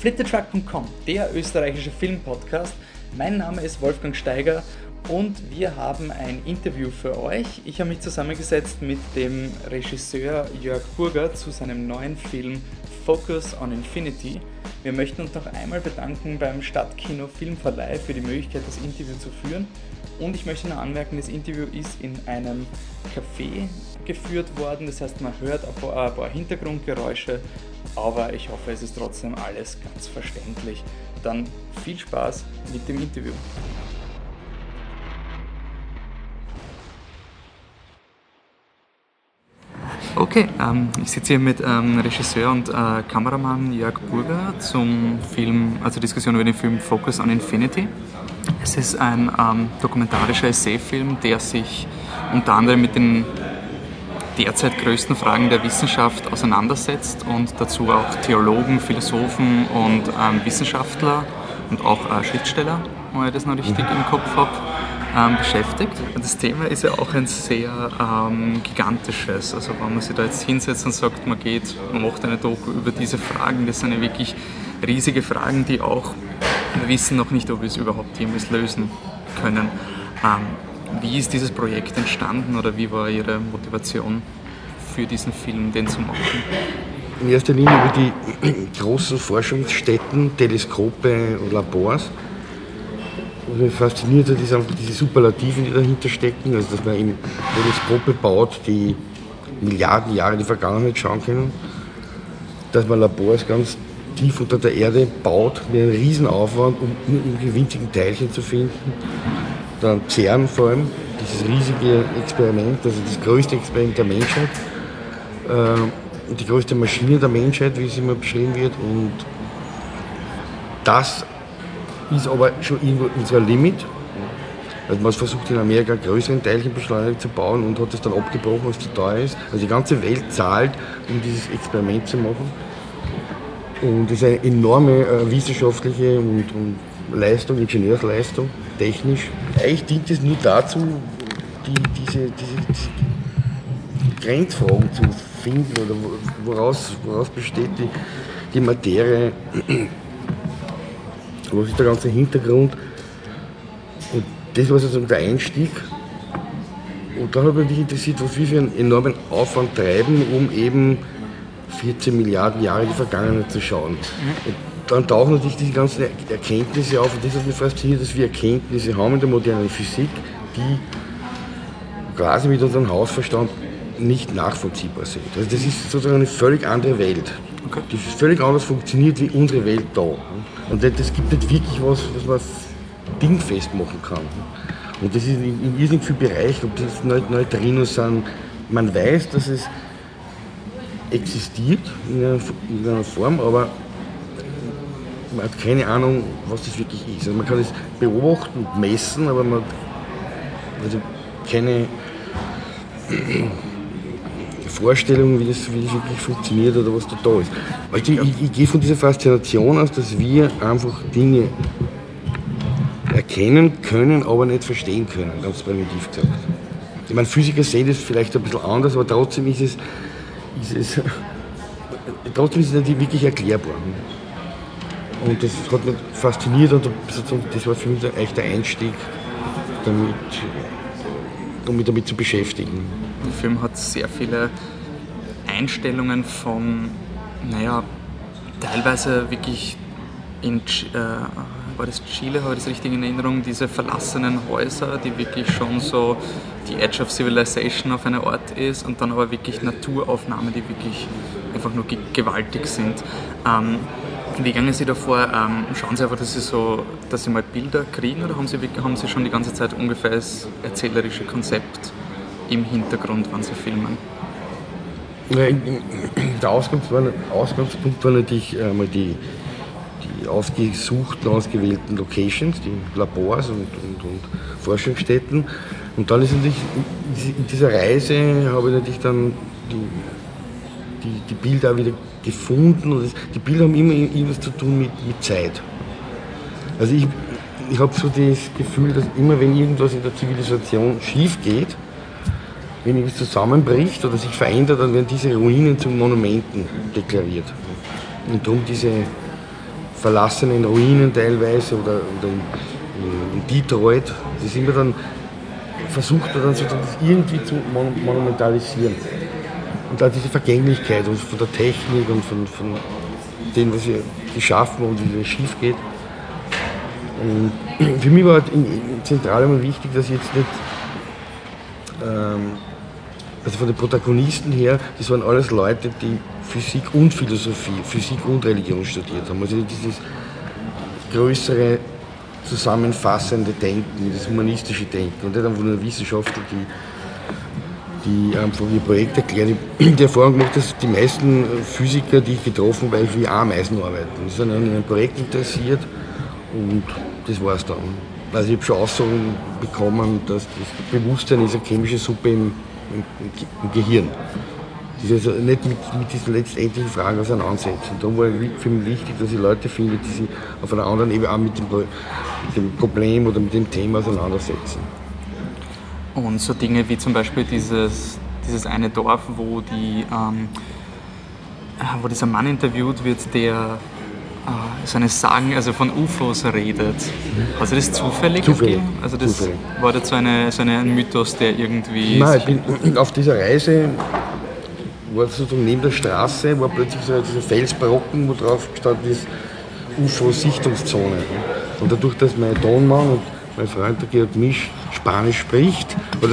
Flittertruck.com, der österreichische Filmpodcast. Mein Name ist Wolfgang Steiger und wir haben ein Interview für euch. Ich habe mich zusammengesetzt mit dem Regisseur Jörg Burger zu seinem neuen Film Focus on Infinity. Wir möchten uns noch einmal bedanken beim Stadtkino Filmverleih für die Möglichkeit, das Interview zu führen. Und ich möchte noch anmerken, das Interview ist in einem Café geführt worden. Das heißt, man hört ein paar, ein paar Hintergrundgeräusche, aber ich hoffe, es ist trotzdem alles ganz verständlich. Dann viel Spaß mit dem Interview. Okay, ähm, ich sitze hier mit ähm, Regisseur und äh, Kameramann Jörg Burger zum Film, also Diskussion über den Film Focus on Infinity. Es ist ein ähm, dokumentarischer Essayfilm, der sich unter anderem mit den derzeit größten Fragen der Wissenschaft auseinandersetzt und dazu auch Theologen, Philosophen und ähm, Wissenschaftler und auch äh, Schriftsteller, wenn ich das noch richtig im Kopf habe, ähm, beschäftigt. Das Thema ist ja auch ein sehr ähm, gigantisches. Also wenn man sich da jetzt hinsetzt und sagt, man geht, man macht eine Doku über diese Fragen, das sind ja wirklich riesige Fragen, die auch, wir wissen noch nicht, ob wir es überhaupt jemals lösen können. Ähm, wie ist dieses Projekt entstanden oder wie war Ihre Motivation für diesen Film, den zu machen? In erster Linie über die großen Forschungsstätten, Teleskope und Labors. Was mich fasziniert hat, ist einfach diese Superlativen, die dahinter stecken. Also, dass man eben Teleskope baut, die Milliarden Jahre in die Vergangenheit schauen können. Dass man Labors ganz tief unter der Erde baut, mit einem Riesenaufwand, um irgendwelche winzigen Teilchen zu finden dann CERN vor allem, dieses riesige Experiment, also das größte Experiment der Menschheit, äh, die größte Maschine der Menschheit, wie es immer beschrieben wird. Und das ist aber schon irgendwo unser Limit. Also man versucht in Amerika größeren Teilchenbeschleuniger zu bauen und hat es dann abgebrochen, was zu teuer ist. Also die ganze Welt zahlt, um dieses Experiment zu machen. Und es ist eine enorme äh, wissenschaftliche und, und Leistung, Ingenieursleistung, technisch. Eigentlich dient es nur dazu, die, diese, diese, Grenzfragen zu finden oder woraus, woraus besteht die, die Materie, was ist der ganze Hintergrund. Und das war sozusagen der Einstieg. Und dann habe ich mich interessiert, was wir für einen enormen Aufwand treiben, um eben 14 Milliarden Jahre in die Vergangenheit zu schauen. Und dann tauchen natürlich diese ganzen Erkenntnisse auf und das hat mich fasziniert, dass wir Erkenntnisse haben in der modernen Physik, die quasi mit unserem Hausverstand nicht nachvollziehbar sind. Also das ist sozusagen eine völlig andere Welt, okay. die völlig anders funktioniert wie unsere Welt da. Und es gibt nicht wirklich was, was man dingfest machen kann. Und das ist in, in irrsinnig vielen Bereichen, ob das Neutrinos sind, man weiß, dass es existiert in einer Form, aber man hat keine Ahnung, was das wirklich ist. Also man kann es beobachten und messen, aber man hat also keine Vorstellung, wie das, wie das wirklich funktioniert oder was da da ist. Also ich, ich, ich gehe von dieser Faszination aus, dass wir einfach Dinge erkennen können, aber nicht verstehen können, ganz primitiv gesagt. Ich meine, Physiker sehen das vielleicht ein bisschen anders, aber trotzdem ist es, ist es, trotzdem ist es nicht wirklich erklärbar. Und das hat mich fasziniert und das war für mich echt der Einstieg, damit, um mich damit zu beschäftigen. Der Film hat sehr viele Einstellungen von, naja, teilweise wirklich in, äh, war das Chile, habe ich das richtig in Erinnerung, diese verlassenen Häuser, die wirklich schon so die Edge of Civilization auf einer Art ist und dann aber wirklich Naturaufnahmen, die wirklich einfach nur gewaltig sind. Ähm, wie gehen Sie davor? Ähm, schauen Sie einfach, dass Sie, so, dass Sie mal Bilder kriegen oder haben Sie, haben Sie schon die ganze Zeit ungefähr das erzählerische Konzept im Hintergrund, wann Sie filmen? Der Ausgangspunkt war, natürlich einmal die, die ausgesuchten, ausgewählten Locations, die Labors und, und, und Forschungsstätten. Und dann ist natürlich in dieser Reise habe ich natürlich dann die, die, die Bilder wieder gefunden. Die Bilder haben immer irgendwas zu tun mit, mit Zeit. Also ich, ich habe so das Gefühl, dass immer wenn irgendwas in der Zivilisation schief geht, wenn irgendwas zusammenbricht oder sich verändert, dann werden diese Ruinen zu Monumenten deklariert. Und darum diese verlassenen Ruinen teilweise oder, oder in, in, Detroit. Das immer dann versucht man dann so das irgendwie zu monumentalisieren. Und da diese Vergänglichkeit und von der Technik und von, von dem, was wir geschaffen und wie es schief geht. Und für mich war halt in, in zentral immer wichtig, dass ich jetzt nicht, ähm, also von den Protagonisten her, das waren alles Leute, die Physik und Philosophie, Physik und Religion studiert haben. Also dieses größere zusammenfassende Denken, das humanistische Denken und nicht einfach nur Wissenschaftler, die die einfach ihr Projekt erklären. Ich habe die Erfahrung gemacht, dass die meisten Physiker, die ich getroffen habe, wie Ameisen arbeiten. Die sind an einem Projekt interessiert und das war es dann. Also ich habe schon Aussagen bekommen, dass das Bewusstsein ist eine chemische Suppe im, im, im Gehirn. Das ist also nicht mit, mit diesen letztendlichen Fragen auseinandersetzen. Da war für mich wichtig, dass ich Leute finde, die sich auf einer anderen Ebene auch mit dem, mit dem Problem oder mit dem Thema auseinandersetzen. Und so Dinge wie zum Beispiel dieses, dieses eine Dorf, wo, die, ähm, wo dieser Mann interviewt wird, der äh, seine Sagen, also von UFOs redet. Also das zufällig? Zufällig. Also das zufällig. war jetzt so, eine, so ein Mythos, der irgendwie... Nein, ich bin auf dieser Reise war sozusagen neben der Straße, war plötzlich so dieser Felsbrocken, wo drauf gestanden ist UFO-Sichtungszone. Und dadurch, dass mein Tonmann und mein Freund, der Georg Misch, Spanisch spricht, oder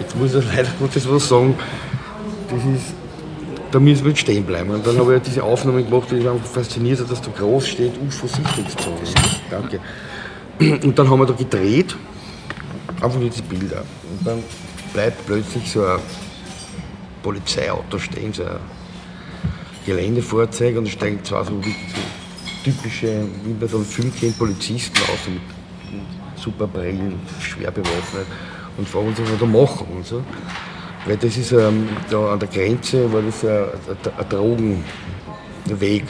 jetzt muss ich leider Gottes was sagen, das ist, da müssen wir stehen bleiben. Und dann habe ich diese Aufnahme gemacht, die mich einfach fasziniert dass da groß steht, UFO-Sichtungszone. Danke. Und dann haben wir da gedreht, einfach nur diese Bilder. Und dann bleibt plötzlich so ein Polizeiauto stehen, so ein Geländefahrzeug und da steigen zwei so, so typische, wie bei so einem Film kennt, Polizisten aus mit super Brillen, schwer bewaffnet und fragen uns, was wir da machen und so. Weil das ist ähm, da an der Grenze war das ein, ein Drogenweg,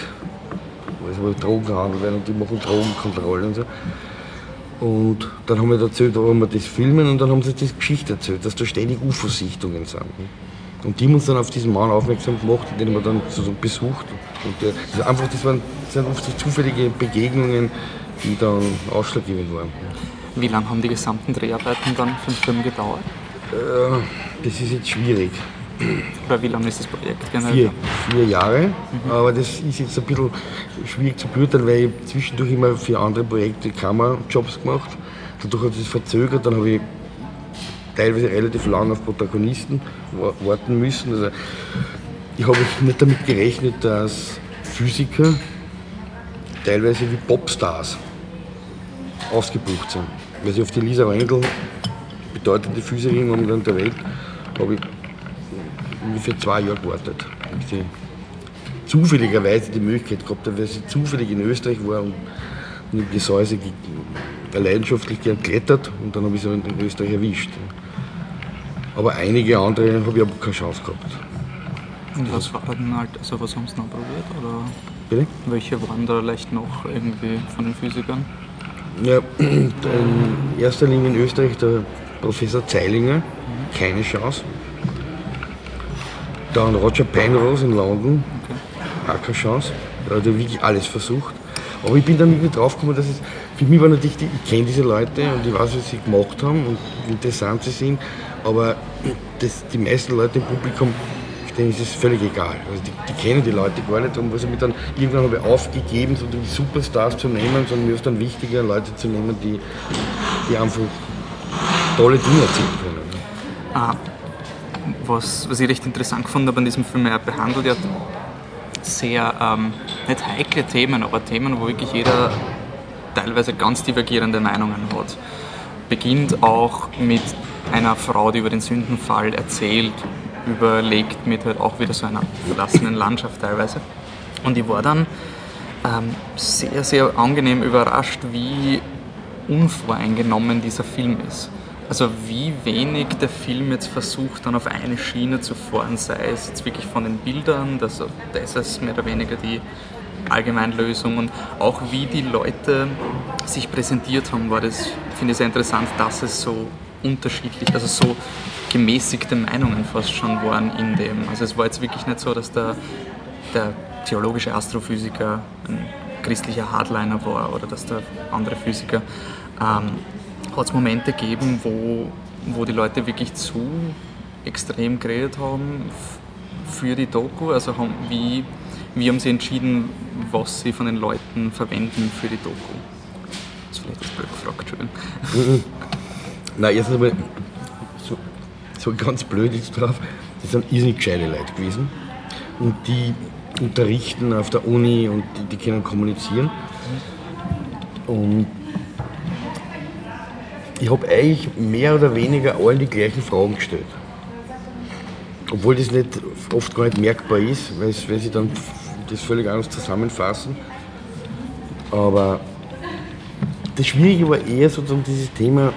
wo Drogen gehandelt werden und die machen Drogenkontrolle und so. Und dann haben wir erzählt, warum wir das filmen und dann haben sie das Geschichte erzählt, dass da ständig UFO-Sichtungen sind. Und die haben uns dann auf diesen Mann aufmerksam gemacht, den wir dann sozusagen besucht. Und der, das, einfach, das, waren, das sind oft so zufällige Begegnungen, die dann ausschlaggebend waren. Wie lange haben die gesamten Dreharbeiten dann für den Film gedauert? Äh, das ist jetzt schwierig. Oder wie lange ist das Projekt generell? Vier, vier Jahre, mhm. aber das ist jetzt ein bisschen schwierig zu beurteilen, weil ich zwischendurch immer für andere Projekte Kamerajobs gemacht Dadurch hat es verzögert, dann habe ich teilweise relativ lange auf Protagonisten warten müssen. Also ich habe nicht damit gerechnet, dass Physiker teilweise wie Popstars ausgebucht sind. Weil sie auf die Lisa Wendel, bedeutende Physikerin momentan der Welt, habe ich ungefähr zwei Jahre gewartet. Ich zufälligerweise die Möglichkeit gehabt, weil sie zufällig in Österreich war und, und die Säuse leidenschaftlich gern klettert und dann habe ich sie in Österreich erwischt. Aber einige andere habe ich aber keine Chance gehabt. Und was war denn halt, also was haben Sie noch probiert? Oder Bitte? Welche waren da vielleicht noch irgendwie von den Physikern? Ja, in erster Linie in Österreich der Professor Zeilinger, keine Chance. Dann Roger Penrose in London, auch keine Chance. Da hat er wirklich alles versucht. Aber ich bin dann irgendwie draufgekommen, dass es für mich war natürlich, ich kenne diese Leute und ich weiß, was sie gemacht haben und wie interessant sie sind, aber das, die meisten Leute im Publikum, denen ist es völlig egal. Also die, die, kennen die Leute gar nicht und was ich mir dann irgendwann habe ich aufgegeben, so die Superstars zu nehmen, sondern mir ist dann wichtiger, Leute zu nehmen, die, die einfach tolle Dinge erzählen können. Ah, was, was ich recht interessant gefunden habe an diesem Film, er behandelt ja sehr, ähm, nicht heikle Themen, aber Themen, wo wirklich jeder teilweise ganz divergierende Meinungen hat. Beginnt auch mit einer Frau, die über den Sündenfall erzählt, überlegt mit halt auch wieder so einer verlassenen Landschaft teilweise. Und ich war dann ähm, sehr, sehr angenehm überrascht, wie unvoreingenommen dieser Film ist. Also wie wenig der Film jetzt versucht, dann auf eine Schiene zu fahren, sei es jetzt wirklich von den Bildern, das, das ist mehr oder weniger die Allgemeinlösung und auch wie die Leute sich präsentiert haben, war das, finde ich sehr interessant, dass es so unterschiedlich, also so gemäßigte Meinungen fast schon waren in dem. Also es war jetzt wirklich nicht so, dass der, der theologische Astrophysiker ein christlicher Hardliner war oder dass der andere Physiker. Ähm, Hat es Momente gegeben, wo, wo die Leute wirklich zu extrem geredet haben für die Doku? Also haben, wie, wie haben sie entschieden, was sie von den Leuten verwenden für die Doku? Das ist vielleicht das blöd gefragt, Entschuldigung. Nein, erstens einmal, so ganz blöd ist drauf, das sind irrsinnig gescheite Leute gewesen. Und die unterrichten auf der Uni und die, die können kommunizieren. Und ich habe eigentlich mehr oder weniger allen die gleichen Fragen gestellt. Obwohl das nicht, oft gar nicht merkbar ist, weil, weil sie dann das völlig anders zusammenfassen. Aber das Schwierige war eher sozusagen dieses Thema,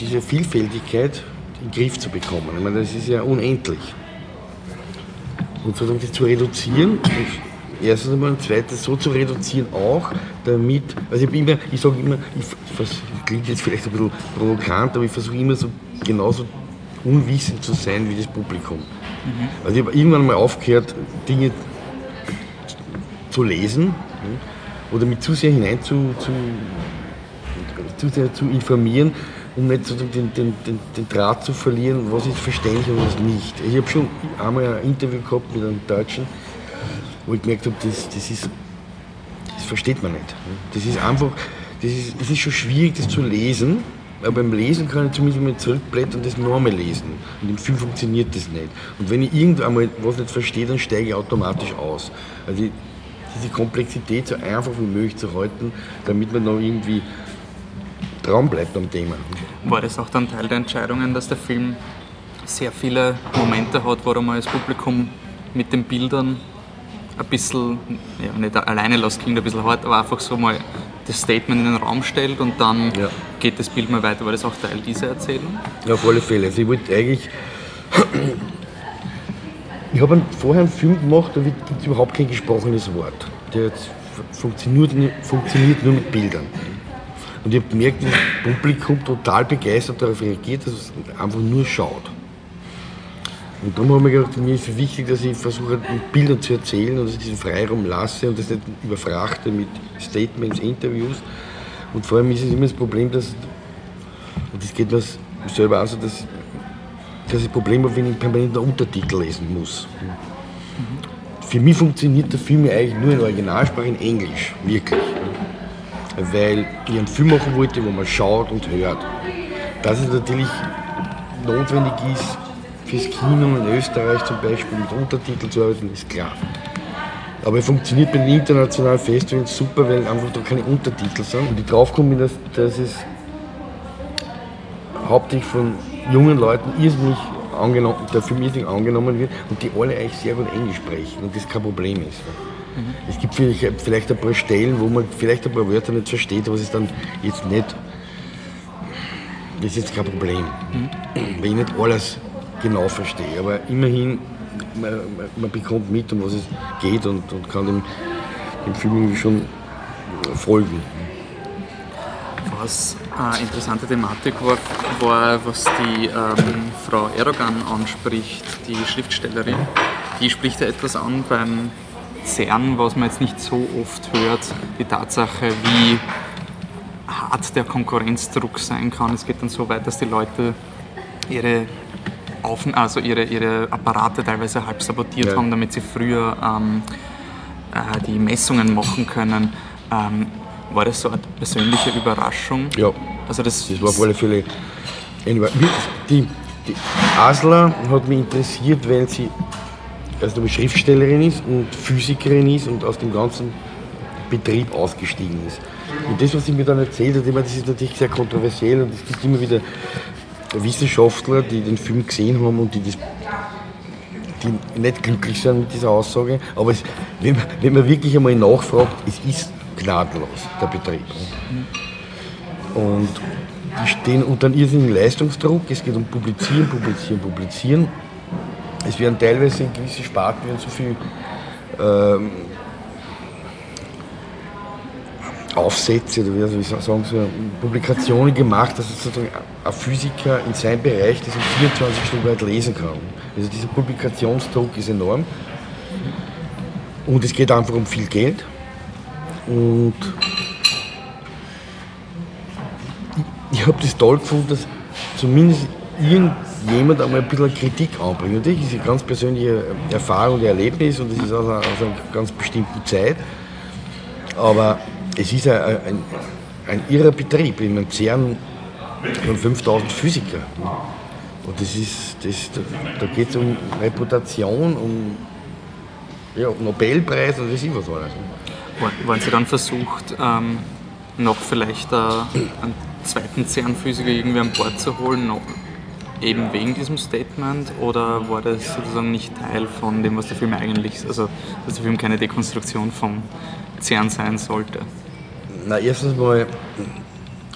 diese Vielfältigkeit in den Griff zu bekommen. Ich meine, das ist ja unendlich. Und sozusagen das zu reduzieren, erstens einmal und zweitens so zu reduzieren auch, damit, also ich, immer, ich sage immer, ich, das klingt jetzt vielleicht ein bisschen provokant, aber ich versuche immer so genauso unwissend zu sein wie das Publikum. Mhm. Also ich habe irgendwann mal aufgehört, Dinge zu lesen oder mit zu sehr hinein zu, zu, zu, sehr zu informieren, um nicht den, den, den, den Draht zu verlieren, was ist verständlich und was nicht. Ich habe schon einmal ein Interview gehabt mit einem Deutschen, wo ich gemerkt habe, das, das, ist, das versteht man nicht. Das ist einfach, das ist, das ist schon schwierig, das zu lesen, aber beim Lesen kann ich zumindest mal zurückblättern und das nochmal lesen. Und im Film funktioniert das nicht. Und wenn ich irgendwann mal was nicht verstehe, dann steige ich automatisch aus. Also diese Komplexität so einfach wie möglich zu halten, damit man noch irgendwie dran bleibt am Thema. War das auch dann Teil der Entscheidungen, dass der Film sehr viele Momente hat, wo man als Publikum mit den Bildern ein bisschen, ja, nicht alleine lässt, klingt ein bisschen hart, aber einfach so mal das Statement in den Raum stellt und dann ja. geht das Bild mal weiter. War das auch Teil dieser Erzählung? Ja, auf alle Fälle. Also ich wollte eigentlich. Ich habe vorher einen Film gemacht, da gibt es überhaupt kein gesprochenes Wort. Der funktioniert, funktioniert nur mit Bildern. Und ich habe gemerkt, dass das Publikum total begeistert darauf reagiert, dass es einfach nur schaut. Und darum habe ich gedacht, mir ist wichtig, dass ich versuche, mit Bildern zu erzählen und dass ich diesen Freiraum lasse und das nicht überfrachte mit Statements, Interviews. Und vor allem ist es immer das Problem, dass, und das geht mir selber auch so, dass, dass ich Problem habe, wenn ich permanent einen Untertitel lesen muss. Für mich funktioniert der Film eigentlich nur in Originalsprache in Englisch, wirklich weil ich einen Film machen wollte, wo man schaut und hört. Dass es natürlich notwendig ist, fürs Kino in Österreich zum Beispiel mit Untertiteln zu arbeiten, ist klar. Aber es funktioniert bei den internationalen Festivals super, weil einfach da keine Untertitel sind. Und ich draufkomme, dass, dass es hauptsächlich von jungen Leuten irrsinnig angenommen, der Film irrsinnig angenommen wird und die alle eigentlich sehr gut Englisch sprechen und das kein Problem ist. Mhm. Es gibt vielleicht, vielleicht ein paar Stellen, wo man vielleicht ein paar Wörter nicht versteht, aber es dann jetzt nicht, das ist jetzt kein Problem, mhm. weil ich nicht alles genau verstehe. Aber immerhin, man, man, bekommt mit, um was es geht und, und kann dem, dem Film irgendwie schon folgen. Was eine interessante Thematik war, war was die ähm, Frau Erdogan anspricht, die Schriftstellerin. Die spricht ja etwas an beim CERN, was man jetzt nicht so oft hört, die Tatsache, wie hart der Konkurrenzdruck sein kann. Es geht dann so weit, dass die Leute ihre, Aufen also ihre, ihre Apparate teilweise halb sabotiert ja. haben, damit sie früher ähm, äh, die Messungen machen können. Ähm, war das so eine persönliche Überraschung? Ja, also das, das war auf alle Fälle die, die Asler hat mich interessiert, weil sie also eine Schriftstellerin ist und Physikerin ist und aus dem ganzen Betrieb ausgestiegen ist. Und das, was sie mir dann erzählt hat, ich meine, das ist natürlich sehr kontroversiell und es gibt immer wieder Wissenschaftler, die den Film gesehen haben und die, das, die nicht glücklich sind mit dieser Aussage. Aber es, wenn, man, wenn man wirklich einmal nachfragt, es ist gnadenlos, der Betrieb. Und die stehen unter einem irrsinnigen Leistungsdruck. Es geht um Publizieren, Publizieren, Publizieren. Es werden teilweise in gewissen Sparten werden so viel ähm, Aufsätze oder wie sagen, so Publikationen gemacht, dass sozusagen ein Physiker in seinem Bereich das in 24 Stunden weit lesen kann. Also dieser Publikationsdruck ist enorm. Und es geht einfach um viel Geld. Und ich, habe das toll gefunden, dass zumindest irgendjemand einmal ein bisschen Kritik anbringt. Natürlich ist es eine ganz persönliche Erfahrung und Erlebnis und es ist aus einer, aus einer ganz bestimmten Zeit. Aber es ist ein, ein, ein irrer Betrieb. In einem CERN von 5000 Physiker. Und das ist, das, da, da geht es um Reputation, um ja, Nobelpreis und das ist was alles. Waren Sie dann versucht, ähm, noch vielleicht äh, einen zweiten CERN-Physiker irgendwie an Bord zu holen, eben wegen diesem Statement, oder war das sozusagen nicht Teil von dem, was der Film eigentlich ist? Also, dass der Film keine Dekonstruktion vom CERN sein sollte? Na, erstens mal,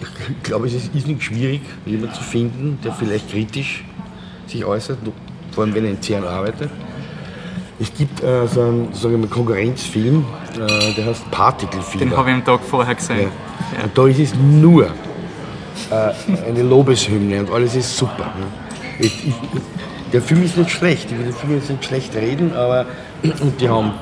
ich glaube, es ist nicht schwierig, jemanden zu finden, der vielleicht kritisch sich äußert, vor allem wenn er in CERN arbeitet. Es gibt äh, so einen, sagen wir, Konkurrenzfilm, äh, der heißt Particle Film. Den habe ich am Tag vorher gesehen. Ja. Ja. Und da ist es nur äh, eine Lobeshymne und alles ist super. Ne? Ich, ich, der Film ist nicht schlecht, ich will den Film jetzt nicht schlecht reden, aber und die haben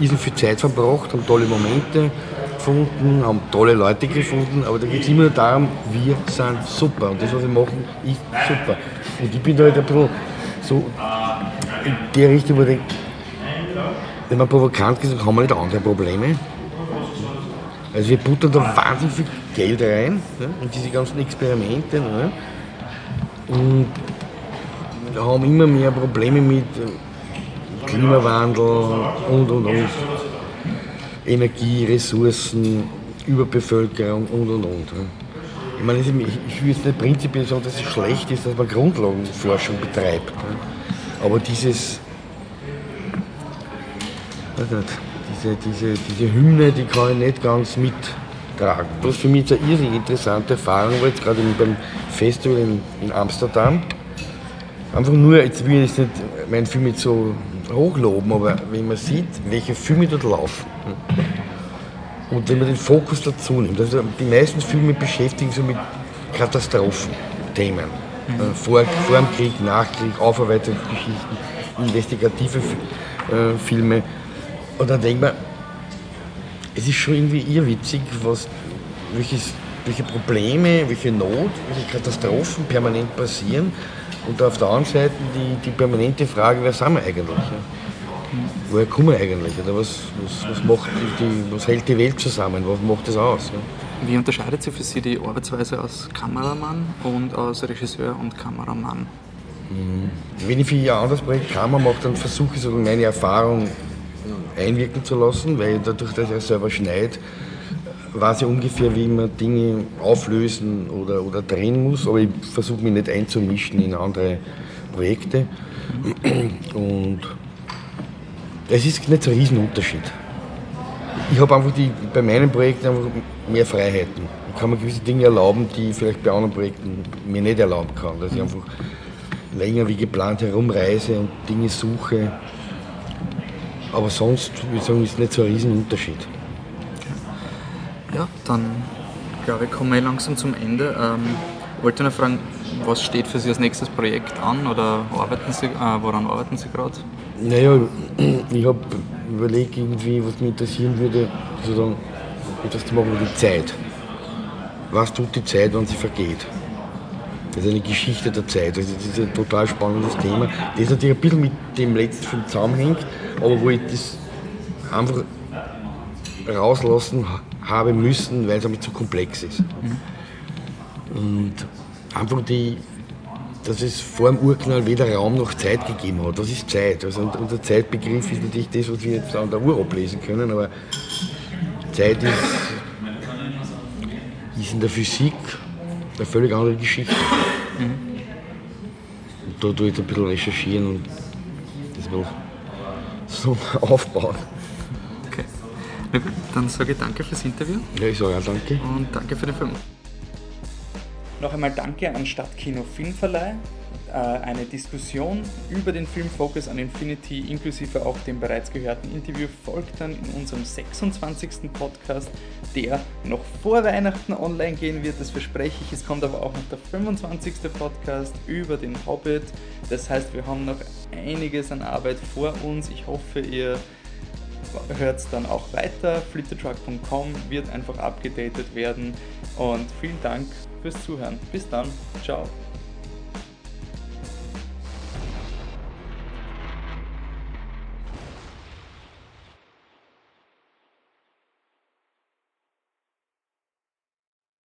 riesen viel Zeit verbracht, haben tolle Momente gefunden, haben tolle Leute gefunden, aber da geht es immer nur darum, wir sind super und das, was wir machen, ist super. Und ich bin da halt ein bisschen so in der Richtung, wo ich denke, wenn man provokant gesagt haben wir nicht andere Probleme. Also wir buttern da wahnsinnig viel Geld rein ja, in diese ganzen Experimente ja, und haben immer mehr Probleme mit Klimawandel und und und. Energie, Ressourcen, Überbevölkerung und und und. Ich meine, ich will jetzt nicht prinzipiell sagen, dass es schlecht ist, dass man Grundlagenforschung betreibt. Aber dieses diese, diese, diese Hymne, die kann ich nicht ganz mittragen. Was für mich eine irrsinnig interessante Erfahrung war, jetzt gerade beim Festival in, in, Amsterdam. Einfach nur, jetzt will ich nicht meinen Film jetzt so hochloben, aber wenn man sieht, welche Filme dort laufen und wenn man den Fokus dazu nimmt, also die meisten Filme beschäftigen sich mit Katastrophenthemen. Mhm. Äh, vor, vor dem Krieg, Nachkrieg, Aufarbeitungsgeschichten, investigative äh, Filme. Und dann denkt man, es ist schon irgendwie irrwitzig, was, welches, welche Probleme, welche Not, welche Katastrophen permanent passieren. Und auf der anderen Seite die, die permanente Frage, wer sind wir eigentlich? Woher kommen wir eigentlich? Oder was, was, was, macht die, was hält die Welt zusammen? Was macht das aus? Wie unterscheidet sich für Sie die Arbeitsweise als Kameramann und als Regisseur und Kameramann? Mhm. Wenn ich für ein anderes Projekt Kamera mache, dann versuche ich so meine Erfahrung einwirken zu lassen, weil dadurch, dass er selber schneidet, weiß er ungefähr, wie man Dinge auflösen oder, oder drehen muss, aber ich versuche mich nicht einzumischen in andere Projekte. Und es ist nicht so ein Riesenunterschied. Ich habe einfach die, bei meinen Projekten einfach mehr Freiheiten. Ich kann mir gewisse Dinge erlauben, die ich vielleicht bei anderen Projekten mir nicht erlauben kann. Dass ich einfach länger wie geplant herumreise und Dinge suche, aber sonst, würde ich sagen, ist nicht so ein Riesenunterschied. Ja, dann glaube ich, kommen wir langsam zum Ende. Ähm, wollte noch fragen, was steht für Sie als nächstes Projekt an oder arbeiten Sie, äh, woran arbeiten Sie gerade? Naja, ich habe überlegt, irgendwie, was mich interessieren würde, sozusagen etwas zu machen über die Zeit. Was tut die Zeit, wenn sie vergeht? Das ist eine Geschichte der Zeit. Also das ist ein total spannendes Thema, das natürlich ein bisschen mit dem letzten Film zusammenhängt, aber wo ich das einfach rauslassen habe müssen, weil es einfach zu komplex ist. Und einfach die, dass es vor dem Urknall weder Raum noch Zeit gegeben hat. Das ist Zeit. Also unser Zeitbegriff ist natürlich das, was wir jetzt an der Uhr ablesen können, aber Zeit ist, ist in der Physik eine völlig andere Geschichte. Mhm. Und da tue ich ein bisschen recherchieren und das will so aufbauen. Okay. Na gut, dann sage ich danke fürs Interview. Ja, ich sage auch danke. Und danke für den Film. Noch einmal danke an Stadtkino Filmverleih eine Diskussion über den Film Focus on Infinity inklusive auch dem bereits gehörten Interview folgt dann in unserem 26. Podcast, der noch vor Weihnachten online gehen wird, das verspreche ich. Es kommt aber auch noch der 25. Podcast über den Hobbit. Das heißt, wir haben noch einiges an Arbeit vor uns. Ich hoffe, ihr hört dann auch weiter. Flittertruck.com wird einfach abgedatet werden und vielen Dank fürs Zuhören. Bis dann. Ciao.